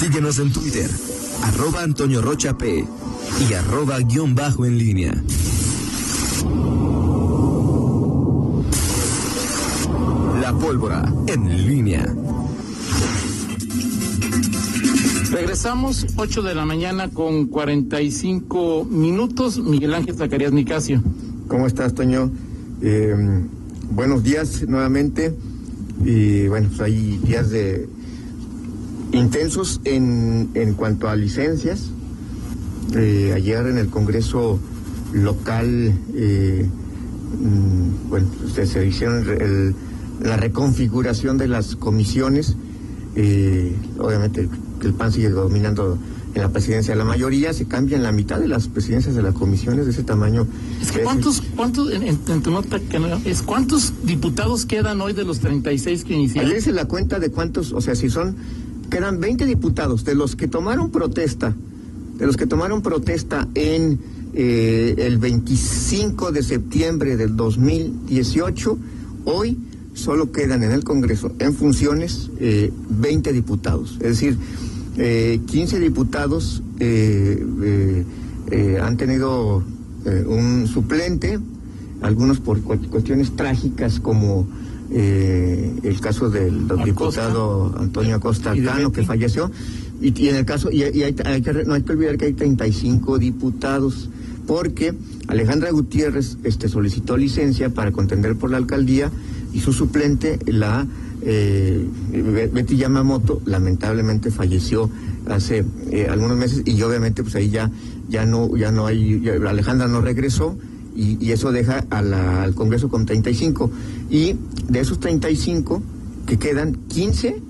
Síguenos en Twitter, arroba Antonio Rocha P y arroba guion bajo en línea. La pólvora en línea. Regresamos 8 de la mañana con 45 minutos. Miguel Ángel Zacarías Nicasio. ¿Cómo estás, Toño? Eh, buenos días nuevamente. Y bueno, pues hay días de intensos en, en cuanto a licencias. Eh, ayer en el Congreso local, eh, mm, bueno, se, se hicieron el- la reconfiguración de las comisiones. Eh, obviamente el PAN sigue dominando en la presidencia la mayoría, se cambian la mitad de las presidencias de las comisiones de ese tamaño. Es que ¿cuántos, cuántos en, en- en tu nota que no- es cuántos diputados quedan hoy de los 36 que iniciaron? Ayer hice la cuenta de cuántos, o sea, si son, quedan 20 diputados, de los que tomaron protesta, de los que tomaron protesta en eh, el 25 de septiembre del 2018, hoy solo quedan en el Congreso en funciones eh, 20 diputados. Es decir, eh, 15 diputados eh, eh, han tenido un suplente, algunos por cu- cuestiones trágicas como eh, el caso del diputado Antonio Acosta Cano que falleció. Y, y en el caso y, y hay, hay que, no hay que olvidar que hay 35 diputados porque Alejandra Gutiérrez este solicitó licencia para contender por la alcaldía y su suplente la eh, Be- Betty Yamamoto lamentablemente falleció hace eh, algunos meses y obviamente pues ahí ya ya no ya no hay ya- Alejandra no regresó y, y eso deja a la- al Congreso con 35 y de esos 35 que quedan 15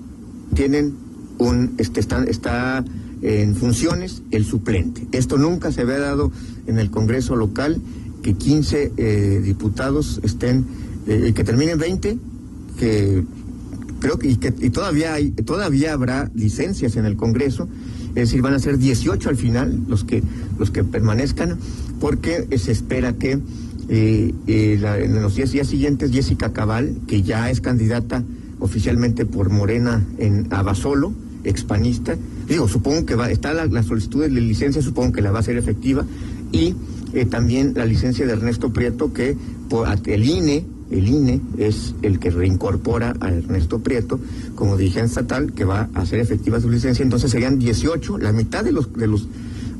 tienen un este están está en funciones el suplente. Esto nunca se había dado en el Congreso local que 15 eh, diputados estén eh, que terminen 20 que creo que y, que y todavía hay todavía habrá licencias en el Congreso, es decir, van a ser 18 al final los que los que permanezcan porque eh, se espera que eh, eh, en los 10 días siguientes Jessica Cabal, que ya es candidata oficialmente por Morena en Abasolo, expanista, digo, supongo que va, está la, la solicitud de licencia, supongo que la va a ser efectiva, y también la licencia de Ernesto Prieto, que por, el INE, el INE es el que reincorpora a Ernesto Prieto como dirigente estatal, que va a hacer efectiva su licencia, entonces serían 18, la mitad de los, de los,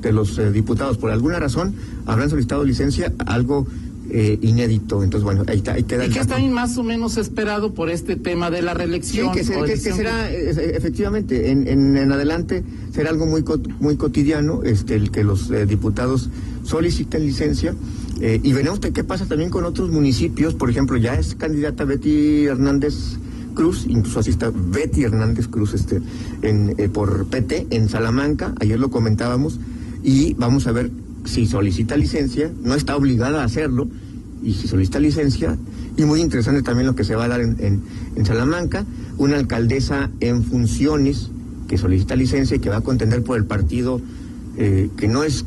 de los eh, diputados, por alguna razón, habrán solicitado licencia, algo eh, inédito, entonces bueno, ahí, ahí queda ¿Y qué está más o menos esperado por este tema de la Sí, reelección? que, o que- será, eh, eh, efectivamente, en, en, en adelante será algo muy muy cotidiano, este, el que los eh, diputados soliciten licencia eh, y veremos qué pasa también con otros municipios, por ejemplo, ya es candidata Betty Hernández Cruz, incluso así está Betty Hernández Cruz este, en, eh, por PT en Salamanca, ayer lo comentábamos, y vamos a ver si solicita licencia, no está obligada a hacerlo, y si solicita licencia, y muy interesante también lo que se va a dar en, en- Salamanca, una alcaldesa en funciones que solicita licencia y que va a contender por el partido eh, que no es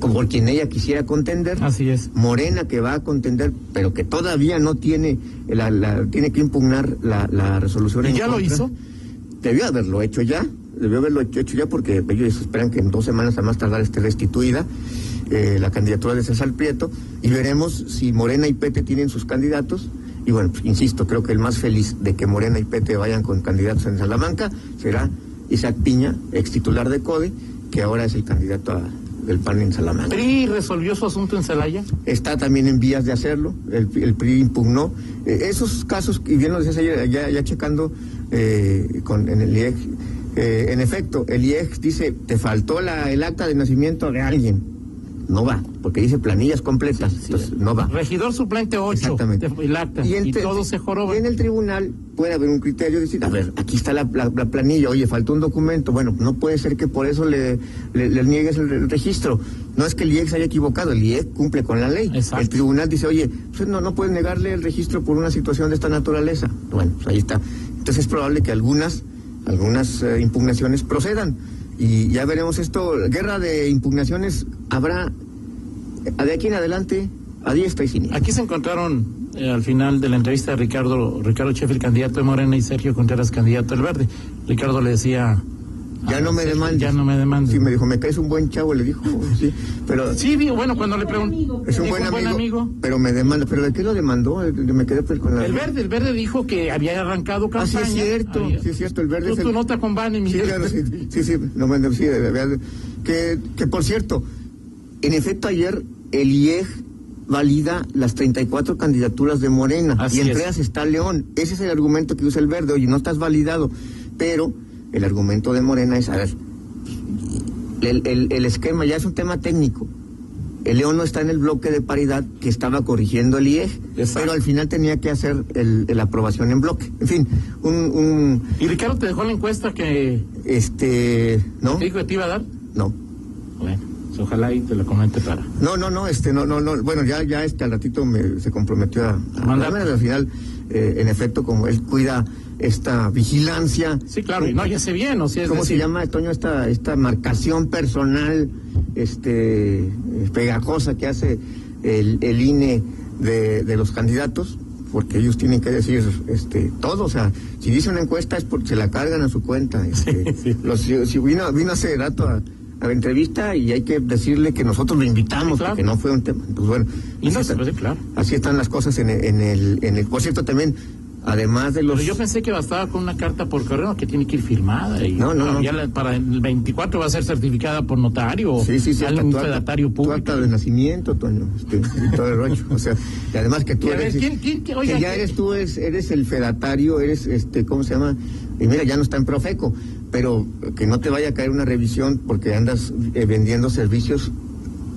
por quien ella quisiera contender. Así es. Morena que va a contender, pero que todavía no tiene, la, la- tiene que impugnar la, la resolución. ¿Y en ya lo hizo? Debió haberlo hecho ya, debió haberlo hecho, hecho ya porque ellos esperan que en dos semanas a más tardar esté restituida eh, la candidatura de César Prieto y veremos si Morena y Pete tienen sus candidatos. Y bueno, pues, insisto, creo que el más feliz de que Morena y Pete vayan con candidatos en Salamanca será Isaac Piña, ex titular de CODE, que ahora es el candidato a- del PAN en Salamanca. ¿PRI resolvió su asunto en Celaya? Está también en vías de hacerlo, el, el PRI impugnó. Eh, esos casos, y bien lo decías ayer, ya, ya checando eh, con, en el IEG, eh, en efecto, el IEG dice, te faltó la, el acta de nacimiento de alguien. No va, porque dice planillas completas, entonces no va. Regidor suplente 8. Exactamente. El acta. Y, todo se joroba. y en el tribunal puede haber un criterio de decir, a ver, aquí está la, la- la planilla, oye, faltó un documento. Bueno, no puede ser que por eso le, le- le niegues el, el registro. No es que el se haya equivocado, el IEC cumple con la ley. Exacto. El tribunal dice, oye, pues no, no puedes negarle el registro por una situación de esta naturaleza. Bueno, pues ahí está. Entonces es probable que algunas, algunas eh, impugnaciones procedan. Y ya veremos esto, guerra de impugnaciones habrá de aquí en adelante a diestra y siniestra. Aquí se encontraron eh, al final de la entrevista Ricardo, Ricardo Sheffield, candidato de Morena, y Sergio Contreras, candidato del Verde. Ricardo le decía Ya no me demandes. Ya no me demandes. Sí, me dijo, me caes un buen chavo, le dijo. Sí, pero. Sí, bueno, cuando le pregunté. Es un, buen, amigo, Pero me demanda. ¿Pero de qué lo demandó? Me quedé con la. El verde, el verde dijo que había arrancado campaña. Ah, sí, es cierto. Sí, es cierto. El verde. es tu nota con Bani. Sí, claro, sí, sí, sí. No, sí, que, que por cierto, en efecto, ayer el IEG valida las 34 candidaturas de Morena y entre ellas está León. Ese es el argumento que usa el verde. Oye, no estás validado. Pero el argumento de Morena es, a ver, el, esquema ya es un tema técnico. El León no está en el bloque de paridad que estaba corrigiendo el IEG, pero al final tenía que hacer la aprobación en bloque. En fin, un, ¿Y Ricardo te dejó la encuesta que... Este, ¿no? ¿Te dijo que te iba a dar? No. Bueno. Pues ojalá y te lo comente para. No, no, no, este, no, no, no. Bueno, ya, ya este al ratito me, se comprometió a, a mandarme. Al final, eh, en efecto, como él cuida esta vigilancia. Sí, claro, y no, ya sé bien, o sea, ¿Cómo se llama, Toño, esta, esta marcación personal, este, pegajosa que hace el, el INE de, de los candidatos? porque ellos tienen que decir este todo, o sea, si dice una encuesta es porque se la cargan a su cuenta. Este, Los, si, vino, vino hace rato a, la entrevista y hay que decirle que nosotros lo invitamos, que porque no fue un tema. Pues bueno, y no, así, claro. así están las cosas en el, en el, en el, por cierto también Además de los. Pero yo pensé que bastaba con una carta por correo que tiene que ir firmada. Y no, no, para el 24 va a ser certificada por notario. Sí, sí, sí. Un fedatario público. Tu acta de nacimiento, Toño. Este, y todo el rollo. O sea, y además que tú eres. ¿quién, quién, que ya eres tú, eres, eres el fedatario, eres, este, ¿cómo se llama? Y mira, ya no está en Profeco, pero que no te vaya a caer una revisión porque andas eh, vendiendo servicios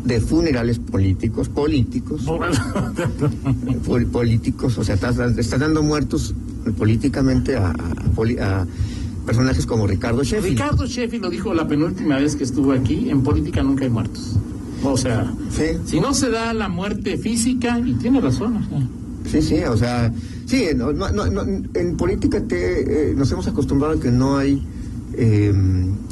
de funerales políticos, políticos, políticos, o sea, estás, dando muertos políticamente a, personajes como Ricardo Sheffield. Ricardo Sheffield lo dijo la penúltima vez que estuvo aquí, en política nunca hay muertos. O sea, si no se da la muerte física, y tiene razón. Sí, sí, o sea, sí, en política te, eh, nos hemos acostumbrado a que no hay eh,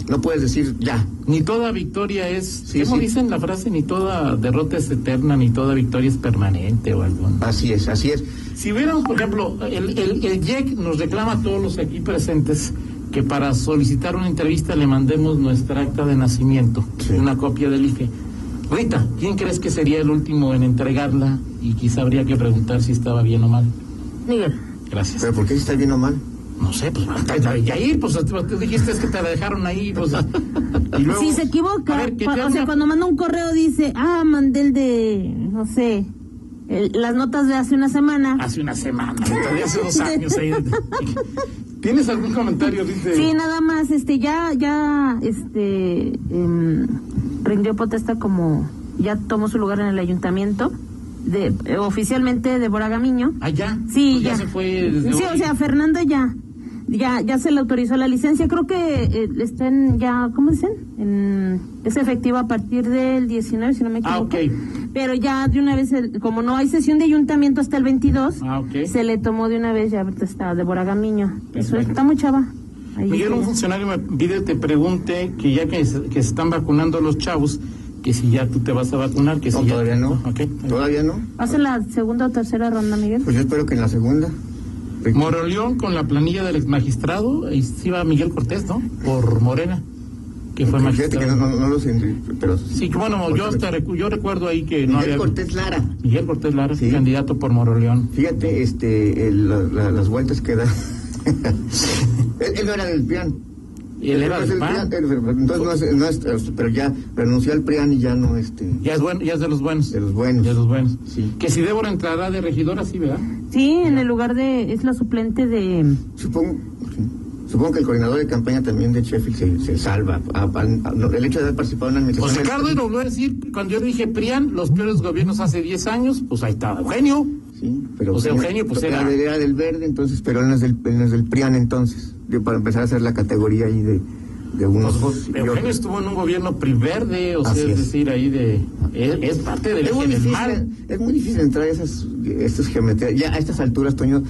no puedes decir ya. Ni toda victoria es, ¿cómo dicen la frase? Ni toda derrota es eterna, ni toda victoria es permanente o algo. Así es, así es. Si hubiéramos, por ejemplo, el, el, el IEC nos reclama a todos los aquí presentes que para solicitar una entrevista le mandemos nuestra acta de nacimiento, una copia del IFE. Rita, ¿quién crees que sería el último en entregarla? Y quizá habría que preguntar si estaba bien o mal. Miguel. Gracias. ¿Pero por qué si está bien o mal? No sé, pues y ahí, pues tú dijiste que te la dejaron ahí, pues. si se equivoca, o sea, cuando manda un correo dice, ah, mandé el de, no sé, las notas de hace una semana. Hace una semana, de hace dos años ahí. ¿Tienes algún comentario, dice? Sí, nada más, este, ya, ya, este, eh, rindió protesta como, ya tomó su lugar en el ayuntamiento. De, eh, oficialmente de Boragamiño. Ah, ya. Sí, pues ya. se fue sí, o sea, Fernando ya ya ya se le autorizó la licencia. Creo que eh, estén ya, ¿cómo dicen? En, es efectivo a partir del 19, si no me ah, equivoco. Ah, Pero ya de una vez, como no hay sesión de ayuntamiento hasta el 22, ah, se le tomó de una vez, ya está de Boragamiño. Eso está muy chava. Miguel, un funcionario me pide, te pregunte que ya que se, que se están vacunando los chavos, que si ya tú te vas a vacunar, que si todavía no. Todavía no. ¿Hace la segunda o tercera ronda, Miguel? Pues yo espero que en la segunda. Moroleón con la planilla del ex magistrado, ahí sí va Miguel Cortés, ¿no? Por Morena, que fue magistrado. Que no, no, lo pero... Sí, que bueno, yo, hasta yo recuerdo ahí que no Miguel Cortés Lara. Miguel Cortés Lara, sí. candidato por Moroleón. Fíjate, este, las vueltas que da... él, no era. Y él era del PAN. entonces no es, no es, pero ya renunció al PRIAN y ya no este. Ya es bueno, ya es de los buenos. De los buenos. De los buenos. Sí. Que si Débora entrará de regidora, sí, ¿verdad? Sí, en el lugar de es la suplente de. Supongo. Supongo que el coordinador de campaña también de Sheffield se, salva. el hecho de haber participado en la administración. Pues Ricardo lo voy a decir, cuando yo dije PRIAN, los peores gobiernos hace 10 años, pues ahí estaba Eugenio. Sí, pero. O sea, Eugenio, pues era. Era del verde, entonces, pero no es del, no es del PRIAN entonces. Para empezar a hacer la categoría ahí de de unos pues, Eugenio estuvo en un gobierno priverde, o sea, es, decir, ahí de... Es, parte del es muy, difícil, es muy difícil entrar a esas, estas geometrías. Ya a estas alturas, Toño,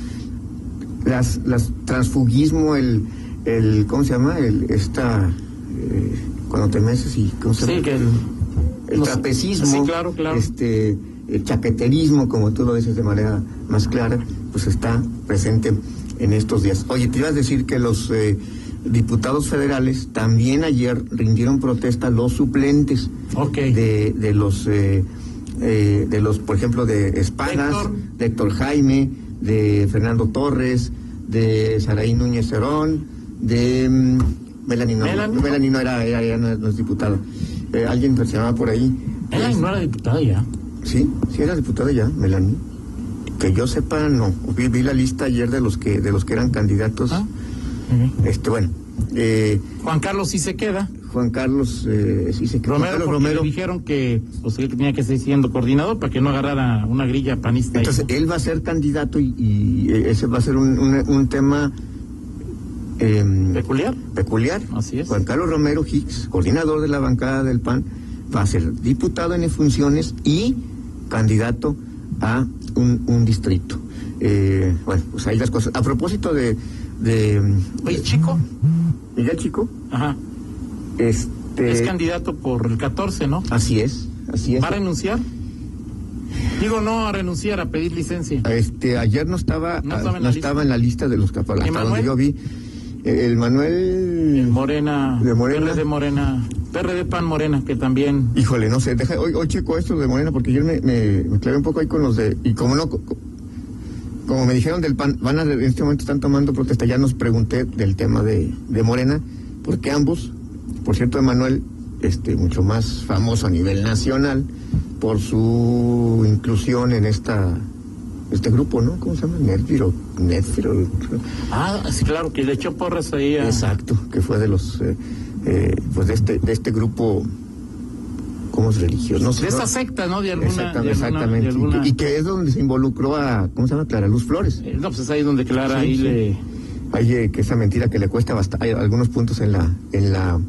las, las transfugismo, el, el ¿cómo se llama? El, esta... Eh, cuando te metes y... ¿cómo se llama? Sí, que el... El trapecismo, sí, claro, claro. este, el chaqueterismo, como tú lo dices de manera más clara, pues está presente en estos días. Oye, te ibas a decir que los... Eh, diputados federales, también ayer rindieron protesta los suplentes Okay. de, de los, eh, eh, de los, por ejemplo, de Espadas, Héctor. de Héctor Jaime, de Fernando Torres, de Saraí Núñez Cerón, de mm, Melanie, no, Melanie. Melanie no era, era- no, es- no es diputada. Eh, alguien se llamaba por ahí. Ella no era diputada ya. Sí, sí era diputada ya, Melanie. Que yo sepa, no. Vi, vi la lista ayer de los que de los que eran candidatos. Ah. Este, bueno, eh, Juan Carlos sí se queda. Juan Carlos, eh, sí se Juan Romero, Carlos Romero. le dijeron que, pues, él tenía que seguir siendo coordinador para que no agarrara una grilla panista. ahí. Entonces, él va a ser candidato y, y ese va a ser un, un- un tema em, Peculiar. peculiar. Así es. Juan Carlos Romero Hicks, coordinador de la bancada del PAN, va a ser diputado en funciones y candidato a un, un distrito. Eh, bueno, pues ahí las cosas. A propósito de, de Oye, chico. Miguel Chico, Ajá. este, Es candidato por el 14, ¿no? así es, así es. ¿Va a renunciar? Digo, no a renunciar, a pedir licencia. Este, ayer no estaba, No ah, estaba en no la estaba en la lista de los hasta Manuel? donde yo vi. El Manuel, Morena. ¿De Morena? PRD Morena. PRD Pan Morena, que también. híjole, no sé, deja, hoy, hoy checo esto de Morena porque yo me, me, me clavé un poco ahí con los de, y como no, co- co- como me dijeron del PAN, van a, en este momento están tomando protesta, ya nos pregunté del tema de, de Morena, porque ambos, por cierto, Emanuel, este, mucho más famoso a nivel nacional por su inclusión en esta, este grupo, ¿no? ¿Cómo se llama? Netflix, Netflix, Ah, sí, claro, que le echó porras ahí a. Exacto, que fue de los, eh, eh, pues de este, de este grupo, ¿cómo es religioso? No sé, De ¿no? esa secta, ¿no? De alguna. Exacta- de alguna- exactamente. de alguna- Y, que, es donde se involucró a, ¿cómo se llama? Clara Luz Flores. Eh, No, pues es ahí donde Clara Sí, ahí sí. le. Oye, que esa mentira que le cuesta bastante, hay algunos puntos en la, en la,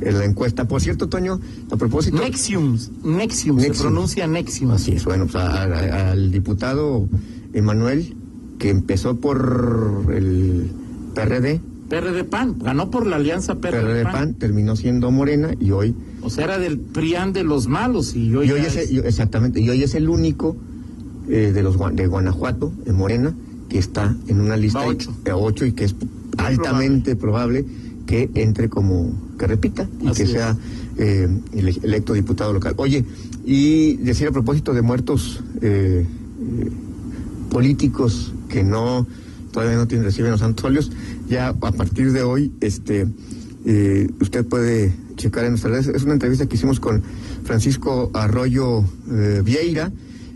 en la encuesta. Por cierto, Toño, a propósito. Nexium, Nexium, se pronuncia Nexium. Así es, bueno, pues a- a- al diputado Emanuel, que empezó por el PRD, PRD Pan, ganó por la alianza PRD, PRD Pan. PAN, terminó siendo Morena y hoy O sea, era del PRIAN de los malos y hoy, Y hoy es, exactamente, y hoy es el único eh, de los de Guanajuato, de Morena, que está en una lista Va ocho. de ocho y que es altamente probable. que entre como, que repita y Así que es. sea eh, ele- electo diputado local. Oye, y decir a propósito de muertos eh, eh, políticos que no todavía no tienen reciben los santos óleos, ya a partir de hoy, este eh, usted puede checar en nuestras redes. Es una entrevista que hicimos con Francisco Arroyo eh, Vieira,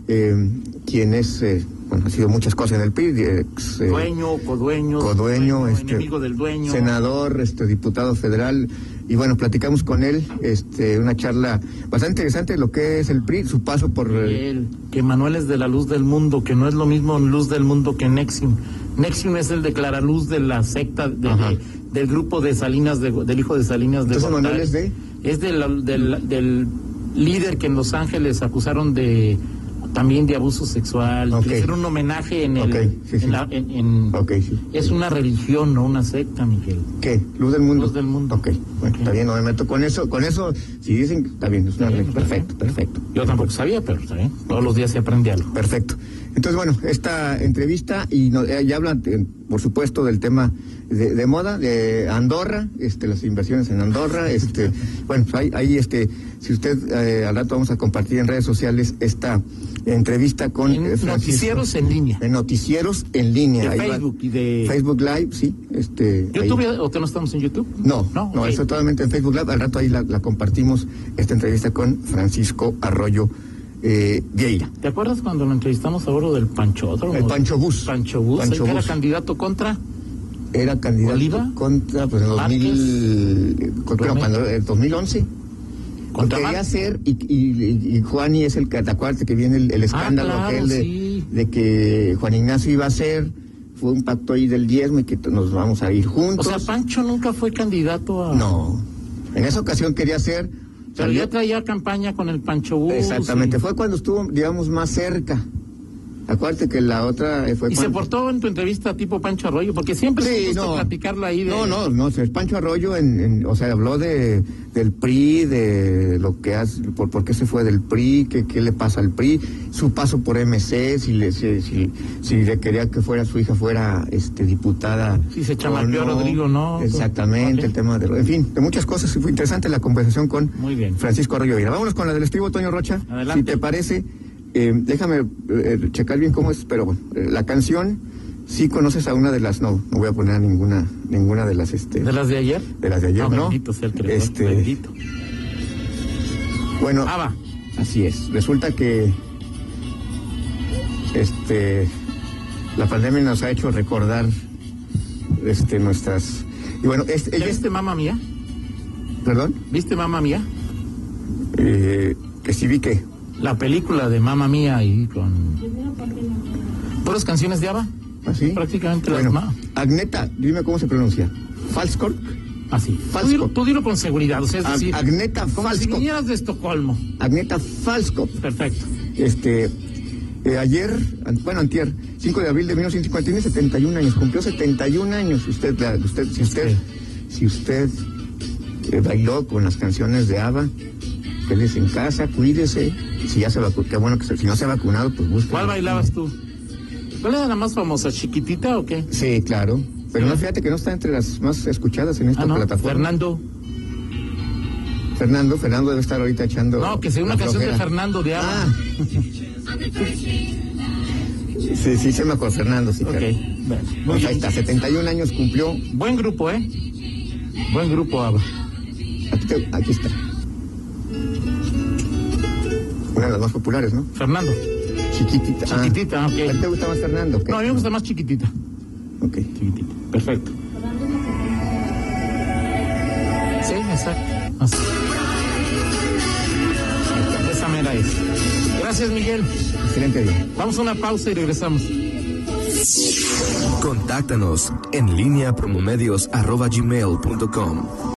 eh, quien es, bueno, ha sido muchas cosas en el PRI, ex, dueño, codueño, codueño, este, enemigo del dueño. senador, este, diputado federal, y bueno, platicamos con él, este, una charla bastante interesante de lo que es el PRI, su paso por que Manuel es de la luz del mundo, que no es lo mismo luz del mundo que Nexium. Nexium es el de Claraluz de la secta, de- Ajá. de- del grupo de Salinas, de, del hijo de Salinas de Entonces, Manuel es de- Es del, del, del líder que en Los Ángeles acusaron de también de abuso sexual, Ok. que le hicieron un homenaje en el... Ok, sí, sí. en la- en- en- Ok, sí. Es una religión, no una secta, Miguel. ¿Qué? Luz del mundo. Luz del mundo. Ok, bueno, está bien, no me meto con eso, con eso, si dicen, está bien, es una bien. perfecto, perfecto. Yo tampoco sabía, pero está bien. Todos los días se aprende algo. Perfecto. Entonces, bueno, esta entrevista y no- eh, ya hablan, eh, por supuesto, del tema de, de moda, de Andorra, este, las inversiones en Andorra, este, bueno, ahí, ahí, este, si usted eh, al rato vamos a compartir en redes sociales esta entrevista con En eh, noticieros en línea. En noticieros en línea. De va. Facebook y de- Facebook Live, sí, este. ahí. ¿YouTube o que no estamos en YouTube? No, No, no, ok. eso totalmente en Facebook Live. Al rato ahí la, la compartimos, esta entrevista con Francisco Arroyo eh, Vieira. ¿Te acuerdas cuando lo entrevistamos a bordo del Panchódromo? El Pancho Bus. Pancho Bus, Pancho el que era Bus. candidato contra. Era candidato ¿Oliva? contra, pues en 2000, contra, cuando, en 2011. Lo Contra quería Mar- hacer y, y, y Juani es el que, ¿te acuerdas que viene el, el escándalo claro, aquel de, sí. de que Juan Ignacio iba a hacer? Fue un pacto ahí del diezmo y que nos vamos a ir O juntos. sea, Pancho nunca fue candidato a. no, en esa ocasión quería hacer. Pero ya traía campaña con el Pancho Bus. Exactamente, y- fue cuando estuvo, digamos, más cerca. Acuérdate que la otra fue ¿Y se portó en tu entrevista tipo Pancho Arroyo? Porque siempre Sí, un gusto no. platicarla ahí de... No, no, no, es Pancho Arroyo, en, en- o sea, habló de del PRI, de lo que hace, por, por qué se fue del PRI, qué, qué le pasa al PRI, su paso por MC, si le, si, si, si le quería que fuera su hija fuera este diputada. Si se o chamaqueó a Rodrigo, ¿no? Exactamente, el tema de, en fin, de muchas cosas. Fue interesante la conversación con Muy bien. Francisco Arroyo Vila. Vámonos con la del estribo, Toño Rocha. Adelante. Si te parece, eh, déjame eh, checar bien cómo es, pero bueno, eh, la canción, sí conoces a una de las, no, no voy a poner a ninguna, ninguna de las, este, ¿De las de ayer? de las de ayer, ¿no? Bendito sea el creador, Este, bendito. Bueno, Ah, va. así es. Resulta que, este, la pandemia nos ha hecho recordar, este, nuestras, y bueno, este, ¿Ya ella, viste Mamma Mía? perdón, ¿Viste Mamma Mía? eh, que sí vi que, La película de Mamma Mía y con... ¿Puras canciones de ABBA? así. Prácticamente bueno, las más. Agneta, dime cómo se pronuncia. Falskor. Así. Tú Falsco. dilo, tú dilo con seguridad, o sea, es Ag- decir... Agneta como si vinieras de Estocolmo. Agneta Falskop. Perfecto. Este, eh, ayer, bueno, antier, 5 de abril de 1950, tiene 71 años, cumplió 71 años. Usted, la- usted, si usted, si usted eh, bailó con las canciones de ABBA, quédese en casa, cuídese. Si ya se vacunó, qué bueno que se- si no se ha vacunado, pues busque. ¿Cuál bailabas tú? ¿Cuál era la más famosa? ¿Chiquitita o qué? Sí, claro. Pero no, fíjate que no está entre las más escuchadas en esta Ah, no. plataforma. Fernando. Fernando, Fernando debe estar ahorita echando. No, que sea una canción de. Fernando de ABBA. Ah. Sí, sí, se me acuerdo, Fernando, sí. Ok, claro. bueno, muy Pues ahí está, 71 años cumplió. Buen grupo, ¿eh? Buen grupo. Aquí, te- aquí está. De las más populares, ¿no? Fernando. Chiquitita. Ah. Chiquitita, ok. ¿A ti te gusta más Fernando? No, a mí me gusta más chiquitita. Ok. Chiquitita. Perfecto. Sí, exacto. Así. Esa mera es. Gracias, Miguel. Excelente día. Vamos a una pausa y regresamos. Contáctanos en línea promomedios